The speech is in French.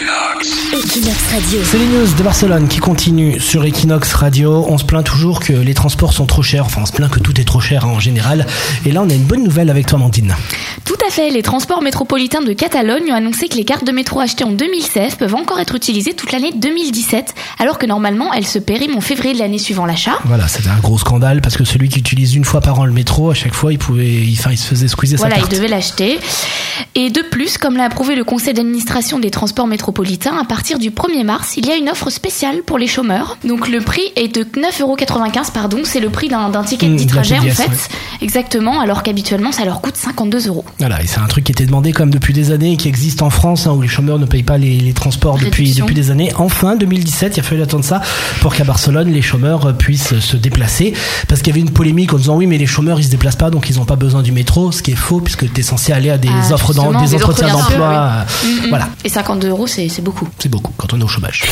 Equinox Radio. C'est les news de Barcelone qui continuent sur Equinox Radio. On se plaint toujours que les transports sont trop chers. Enfin, on se plaint que tout est trop cher hein, en général. Et là, on a une bonne nouvelle avec toi, Mandine. Tout à fait, les transports métropolitains de Catalogne ont annoncé que les cartes de métro achetées en 2016 peuvent encore être utilisées toute l'année 2017, alors que normalement elles se périment en février de l'année suivant l'achat. Voilà, c'était un gros scandale parce que celui qui utilise une fois par an le métro, à chaque fois, il pouvait, il, enfin, il se faisait squeezer Voilà, sa il carte. devait l'acheter. Et de plus, comme l'a approuvé le conseil d'administration des transports métropolitains, à partir du 1er mars, il y a une offre spéciale pour les chômeurs. Donc le prix est de 9,95€, pardon, c'est le prix d'un ticket Mmh, de de la trajet en fait. ouais. Exactement, alors qu'habituellement ça leur coûte 52 euros. Voilà, et c'est un truc qui était demandé quand même depuis des années et qui existe en France, hein, où les chômeurs ne payent pas les, les transports depuis, Réduction. depuis des années. Enfin, 2017, il a fallu attendre ça pour qu'à Barcelone, les chômeurs euh, puissent se déplacer. Parce qu'il y avait une polémique en disant oui, mais les chômeurs, ils se déplacent pas, donc ils n'ont pas besoin du métro, ce qui est faux, puisque tu es censé aller à des Ah, offres justement, des des entretiens d'emploi. oui. euh, Mm, mm. Voilà, Et 52 euros, c'est c'est beaucoup. c'est beaucoup quand on est au chômage.